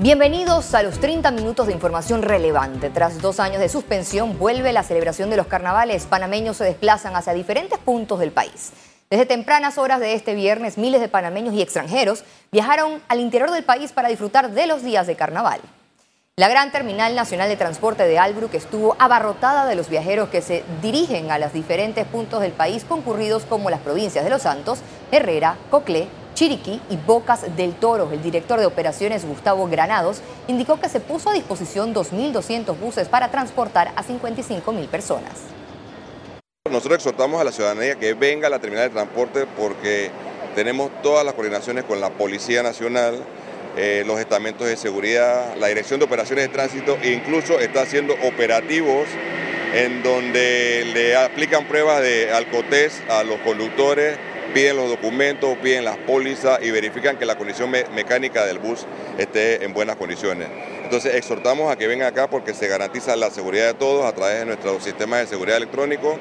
Bienvenidos a los 30 minutos de información relevante. Tras dos años de suspensión, vuelve la celebración de los carnavales. Panameños se desplazan hacia diferentes puntos del país. Desde tempranas horas de este viernes, miles de panameños y extranjeros viajaron al interior del país para disfrutar de los días de carnaval. La gran terminal nacional de transporte de Albrook estuvo abarrotada de los viajeros que se dirigen a los diferentes puntos del país concurridos como las provincias de Los Santos, Herrera, Coclé, Chiriquí y Bocas del Toro. El director de operaciones, Gustavo Granados, indicó que se puso a disposición 2.200 buses para transportar a 55.000 personas. Nosotros exhortamos a la ciudadanía que venga a la terminal de transporte porque tenemos todas las coordinaciones con la Policía Nacional, eh, los estamentos de seguridad, la Dirección de Operaciones de Tránsito e incluso está haciendo operativos en donde le aplican pruebas de alcotés a los conductores piden los documentos, piden las pólizas y verifican que la condición mecánica del bus esté en buenas condiciones. Entonces exhortamos a que vengan acá porque se garantiza la seguridad de todos a través de nuestro sistema de seguridad electrónico.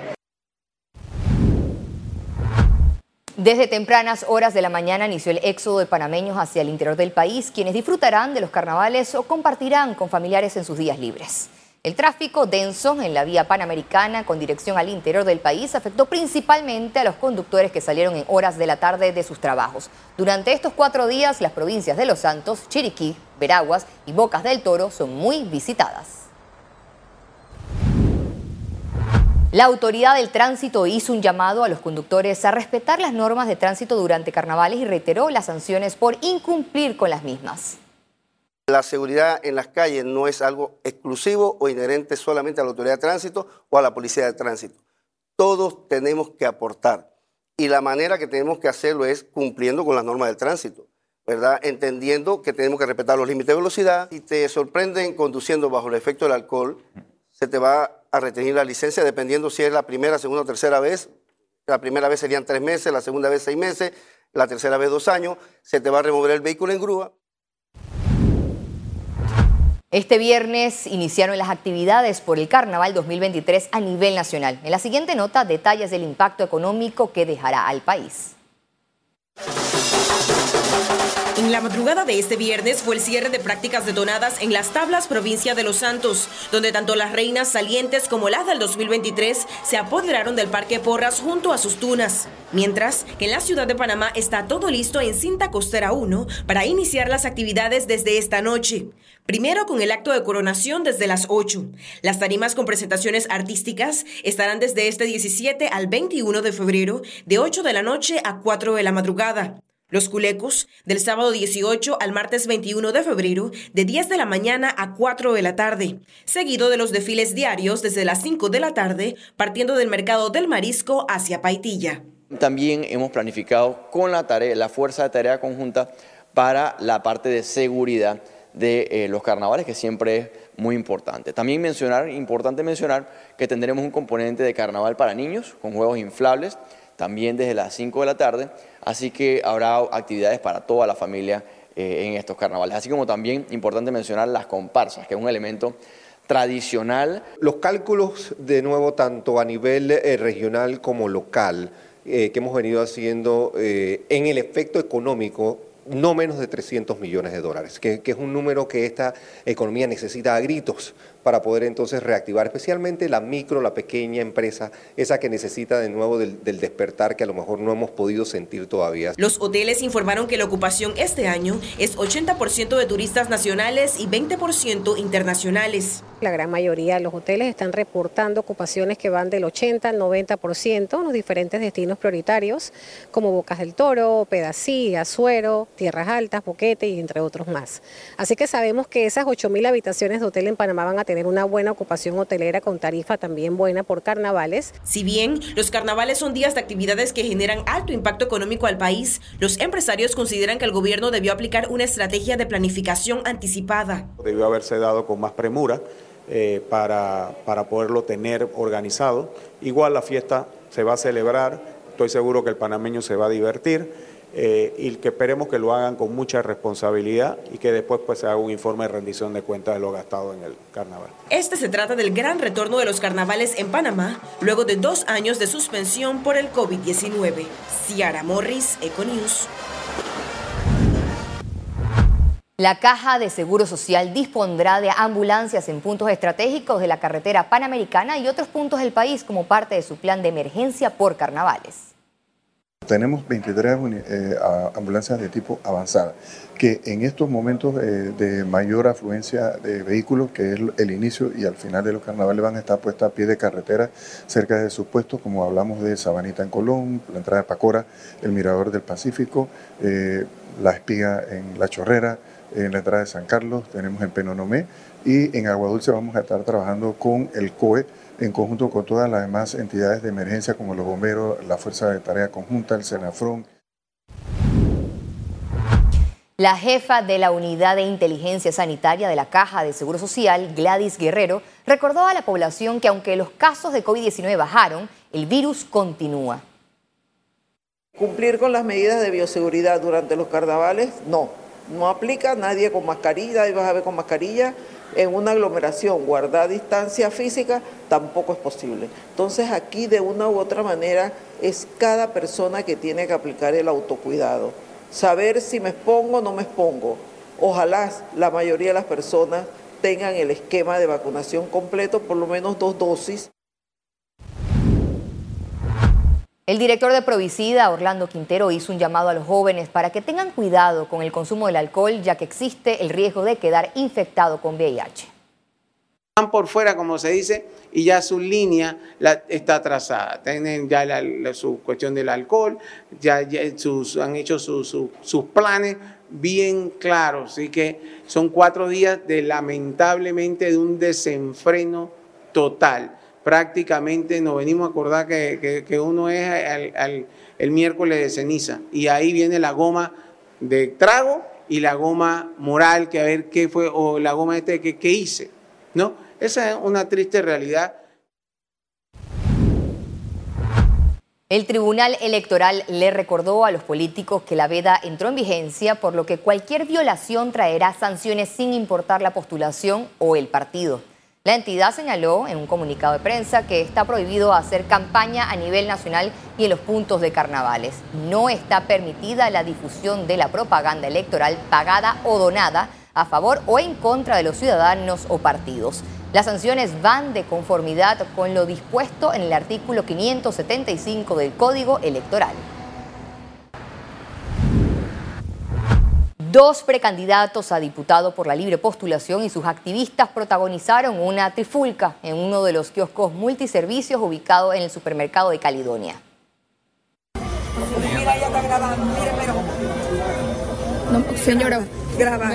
Desde tempranas horas de la mañana inició el éxodo de panameños hacia el interior del país, quienes disfrutarán de los carnavales o compartirán con familiares en sus días libres. El tráfico denso en la vía panamericana con dirección al interior del país afectó principalmente a los conductores que salieron en horas de la tarde de sus trabajos. Durante estos cuatro días, las provincias de Los Santos, Chiriquí, Veraguas y Bocas del Toro son muy visitadas. La autoridad del tránsito hizo un llamado a los conductores a respetar las normas de tránsito durante carnavales y reiteró las sanciones por incumplir con las mismas. La seguridad en las calles no es algo exclusivo o inherente solamente a la autoridad de tránsito o a la policía de tránsito. Todos tenemos que aportar y la manera que tenemos que hacerlo es cumpliendo con las normas del tránsito, ¿verdad? Entendiendo que tenemos que respetar los límites de velocidad. Si te sorprenden conduciendo bajo el efecto del alcohol, se te va a retener la licencia dependiendo si es la primera, segunda o tercera vez. La primera vez serían tres meses, la segunda vez seis meses, la tercera vez dos años. Se te va a remover el vehículo en grúa. Este viernes iniciaron las actividades por el Carnaval 2023 a nivel nacional. En la siguiente nota, detalles del impacto económico que dejará al país. En la madrugada de este viernes fue el cierre de prácticas detonadas en las tablas provincia de Los Santos, donde tanto las reinas salientes como las del 2023 se apoderaron del Parque Porras junto a sus tunas. Mientras que en la ciudad de Panamá está todo listo en Cinta Costera 1 para iniciar las actividades desde esta noche. Primero con el acto de coronación desde las 8. Las tarimas con presentaciones artísticas estarán desde este 17 al 21 de febrero, de 8 de la noche a 4 de la madrugada. Los culecos, del sábado 18 al martes 21 de febrero, de 10 de la mañana a 4 de la tarde, seguido de los desfiles diarios desde las 5 de la tarde, partiendo del mercado del marisco hacia Paitilla. También hemos planificado con la, tarea, la fuerza de tarea conjunta para la parte de seguridad de eh, los carnavales, que siempre es muy importante. También mencionar, importante mencionar que tendremos un componente de carnaval para niños, con juegos inflables, también desde las 5 de la tarde, así que habrá actividades para toda la familia eh, en estos carnavales. Así como también importante mencionar las comparsas, que es un elemento tradicional. Los cálculos, de nuevo, tanto a nivel eh, regional como local, eh, que hemos venido haciendo en el efecto económico no menos de 300 millones de dólares, que, es un número que esta economía necesita a gritos para poder entonces reactivar especialmente la micro, la pequeña empresa, esa que necesita de nuevo del, del, despertar que a lo mejor no hemos podido sentir todavía. Los hoteles informaron que la ocupación este año es 80% de turistas nacionales y 20% internacionales. La gran mayoría de los hoteles están reportando ocupaciones que van del 80 al 90% en los diferentes destinos prioritarios, como Bocas del Toro, Pedací, Azuero, Tierras Altas, Boquete y entre otros más. Así que sabemos que esas 8.000 habitaciones de hotel en Panamá van a tener una buena ocupación hotelera con tarifa también buena por carnavales. Si bien los carnavales son días de actividades que generan alto impacto económico al país, los empresarios consideran que el gobierno debió aplicar una estrategia de planificación anticipada. Debió haberse dado con más premura eh, para, para poderlo tener organizado. Igual la fiesta se va a celebrar, estoy seguro que el panameño se va a divertir. Eh, y que esperemos que lo hagan con mucha responsabilidad y que después pues, se haga un informe de rendición de cuentas de lo gastado en el carnaval. Este se trata del gran retorno de los carnavales en Panamá luego de dos años de suspensión por el COVID-19. Ciara Morris, Econews. La Caja de Seguro Social dispondrá de ambulancias en puntos estratégicos de la carretera panamericana y otros puntos del país como parte de su plan de emergencia por carnavales. Tenemos 23 eh, ambulancias de tipo avanzada, que en estos momentos eh, de mayor afluencia de vehículos, que es el inicio y al final de los carnavales, van a estar puestas a pie de carretera cerca de sus puestos, como hablamos de Sabanita en Colón, la entrada de Pacora, el Mirador del Pacífico, eh, la espiga en La Chorrera, en la entrada de San Carlos, tenemos en Penonomé y en Agua Dulce vamos a estar trabajando con el COE en conjunto con todas las demás entidades de emergencia como los bomberos, la Fuerza de Tarea Conjunta, el Senafrón. La jefa de la Unidad de Inteligencia Sanitaria de la Caja de Seguro Social, Gladys Guerrero, recordó a la población que aunque los casos de COVID-19 bajaron, el virus continúa. Cumplir con las medidas de bioseguridad durante los carnavales, no. No aplica nadie con mascarilla, nadie vas a ver con mascarilla. En una aglomeración, guardar distancia física tampoco es posible. Entonces aquí de una u otra manera es cada persona que tiene que aplicar el autocuidado. Saber si me expongo o no me expongo. Ojalá la mayoría de las personas tengan el esquema de vacunación completo, por lo menos dos dosis. El director de Provicida, Orlando Quintero, hizo un llamado a los jóvenes para que tengan cuidado con el consumo del alcohol, ya que existe el riesgo de quedar infectado con VIH. Van por fuera, como se dice, y ya su línea está trazada. Tienen ya su cuestión del alcohol, ya, han hecho sus planes bien claros. Así que son cuatro días de lamentablemente de un desenfreno total prácticamente nos venimos a acordar que, uno es el miércoles de ceniza y ahí viene la goma de trago y la goma moral, que a ver qué fue, o la goma este que, que hice, ¿no? Esa es una triste realidad. El Tribunal Electoral le recordó a los políticos que la veda entró en vigencia, por lo que cualquier violación traerá sanciones sin importar la postulación o el partido. La entidad señaló en un comunicado de prensa que está prohibido hacer campaña a nivel nacional y en los puntos de carnavales. No está permitida la difusión de la propaganda electoral pagada o donada a favor o en contra de los ciudadanos o partidos. Las sanciones van de conformidad con lo dispuesto en el artículo 575 del Código Electoral. Dos precandidatos a diputado por la libre postulación y sus activistas protagonizaron una trifulca en uno de los kioscos multiservicios ubicados en el supermercado de Caledonia. señora, graba.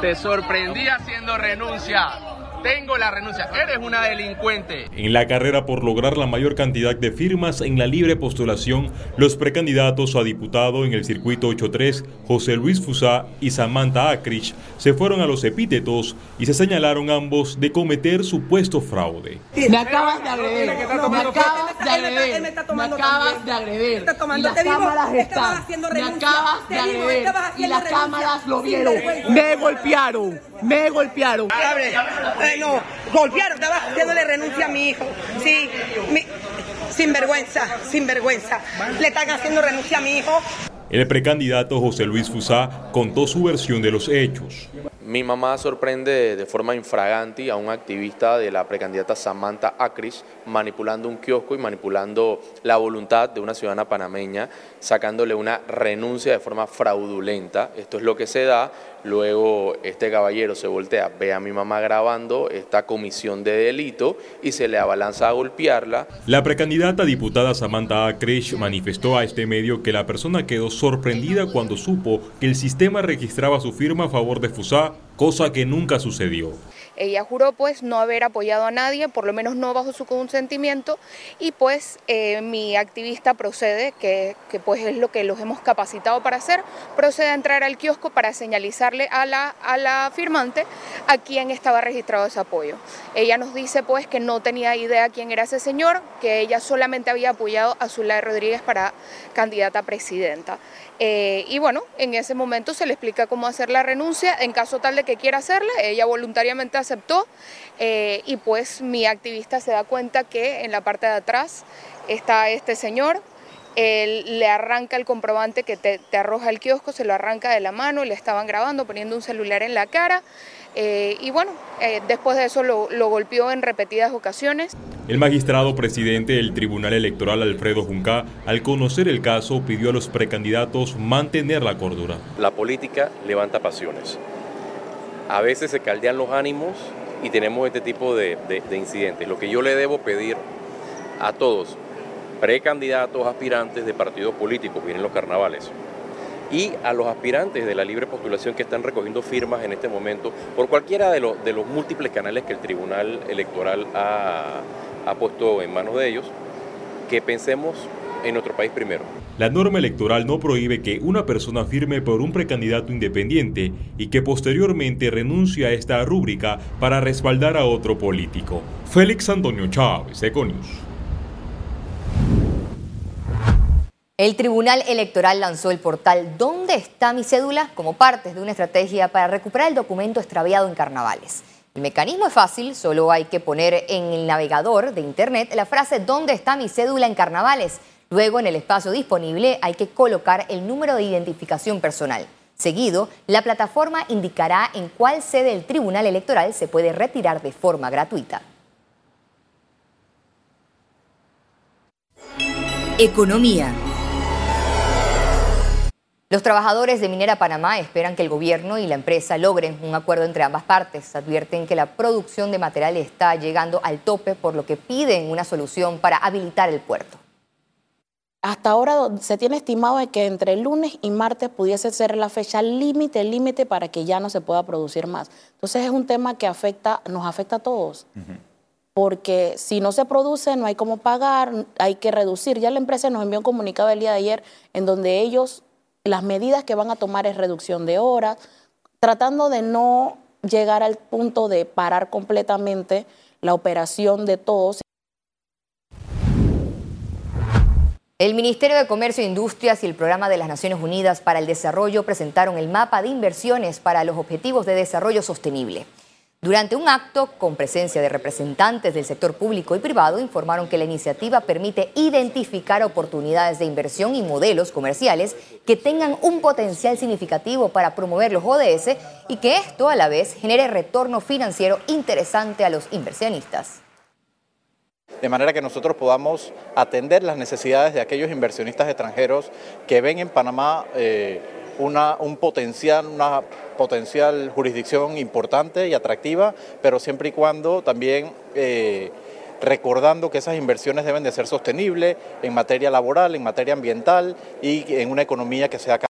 Te sorprendí haciendo renuncia. Tengo la renuncia. Eres una delincuente. En la carrera por lograr la mayor cantidad de firmas en la libre postulación, los precandidatos a diputado en el circuito 8-3, José Luis Fusá y Samantha Acrich, se fueron a los epítetos y se señalaron ambos de cometer supuesto fraude. Me acabas de agredir. Me acabas de agredir. Me acabas de agredir. Y las cámaras están. Me acabas de agredir. Y las cámaras lo vieron. Me golpearon. Me golpearon no, golpearon, estaba haciéndole renuncia a mi hijo. Sí, sin vergüenza, sin vergüenza. Le están haciendo renuncia a mi hijo. El precandidato José Luis Fusá contó su versión de los hechos. Mi mamá sorprende de forma infraganti a un activista de la precandidata Samantha Acris manipulando un kiosco y manipulando la voluntad de una ciudadana panameña, sacándole una renuncia de forma fraudulenta. Esto es lo que se da. Luego este caballero se voltea, ve a mi mamá grabando esta comisión de delito y se le abalanza a golpearla. La precandidata diputada Samantha Acris manifestó a este medio que la persona quedó sorprendida cuando supo que el sistema registraba su firma a favor de Fusá cosa que nunca sucedió. Ella juró pues no haber apoyado a nadie, por lo menos no bajo su consentimiento, y pues eh, mi activista procede, que, pues es lo que los hemos capacitado para hacer, procede a entrar al kiosco para señalizarle a la, a la firmante a quién estaba registrado ese apoyo. Ella nos dice pues que no tenía idea quién era ese señor, que ella solamente había apoyado a Zulay Rodríguez para candidata a presidenta. Eh, y bueno, en ese momento se le explica cómo hacer la renuncia, en caso tal de que quiera hacerla, ella voluntariamente aceptó. Eh, y pues mi activista se da cuenta que en la parte de atrás está este señor. Él le arranca el comprobante que te, arroja el kiosco, se lo arranca de la mano, le estaban grabando poniendo un celular en la cara eh, y bueno, eh, después de eso lo, lo, golpeó en repetidas ocasiones. El magistrado presidente del Tribunal Electoral, Alfredo Junca, al conocer el caso, pidió a los precandidatos mantener la cordura. La política levanta pasiones. A veces se caldean los ánimos y tenemos este tipo de, de incidentes. Lo que yo le debo pedir a todos, precandidatos, aspirantes de partidos políticos, vienen los carnavales, y a los aspirantes de la libre postulación que están recogiendo firmas en este momento por cualquiera de los, múltiples canales que el Tribunal Electoral ha, ha puesto en manos de ellos, que pensemos en nuestro país primero. La norma electoral no prohíbe que una persona firme por un precandidato independiente y que posteriormente renuncie a esta rúbrica para respaldar a otro político. Félix Antonio Chávez, Econius. El Tribunal Electoral lanzó el portal ¿Dónde está mi cédula? como parte de una estrategia para recuperar el documento extraviado en carnavales. El mecanismo es fácil, solo hay que poner en el navegador de Internet la frase ¿Dónde está mi cédula en carnavales? Luego, en el espacio disponible, hay que colocar el número de identificación personal. Seguido, la plataforma indicará en cuál sede del Tribunal Electoral se puede retirar de forma gratuita. Economía. Los trabajadores de Minera Panamá esperan que el gobierno y la empresa logren un acuerdo entre ambas partes. Advierten que la producción de material está llegando al tope, por lo que piden una solución para habilitar el puerto. Hasta ahora se tiene estimado que entre lunes y martes pudiese ser la fecha límite, límite para que ya no se pueda producir más. Entonces es un tema que afecta, nos afecta a todos. Porque si no se produce, no hay cómo pagar, hay que reducir. Ya la empresa nos envió un comunicado el día de ayer en donde ellos las medidas que van a tomar es reducción de horas, tratando de no llegar al punto de parar completamente la operación de todos. El Ministerio de Comercio e Industrias y el Programa de las Naciones Unidas para el Desarrollo presentaron el mapa de inversiones para los Objetivos de Desarrollo Sostenible. Durante un acto con presencia de representantes del sector público y privado, informaron que la iniciativa permite identificar oportunidades de inversión y modelos comerciales que tengan un potencial significativo para promover los ODS y que esto a la vez genere retorno financiero interesante a los inversionistas. De manera que nosotros podamos atender las necesidades de aquellos inversionistas extranjeros que ven en Panamá eh, una, un potencial, una potencial jurisdicción importante y atractiva, pero siempre y cuando también eh, recordando que esas inversiones deben de ser sostenibles en materia laboral, en materia ambiental y en una economía que sea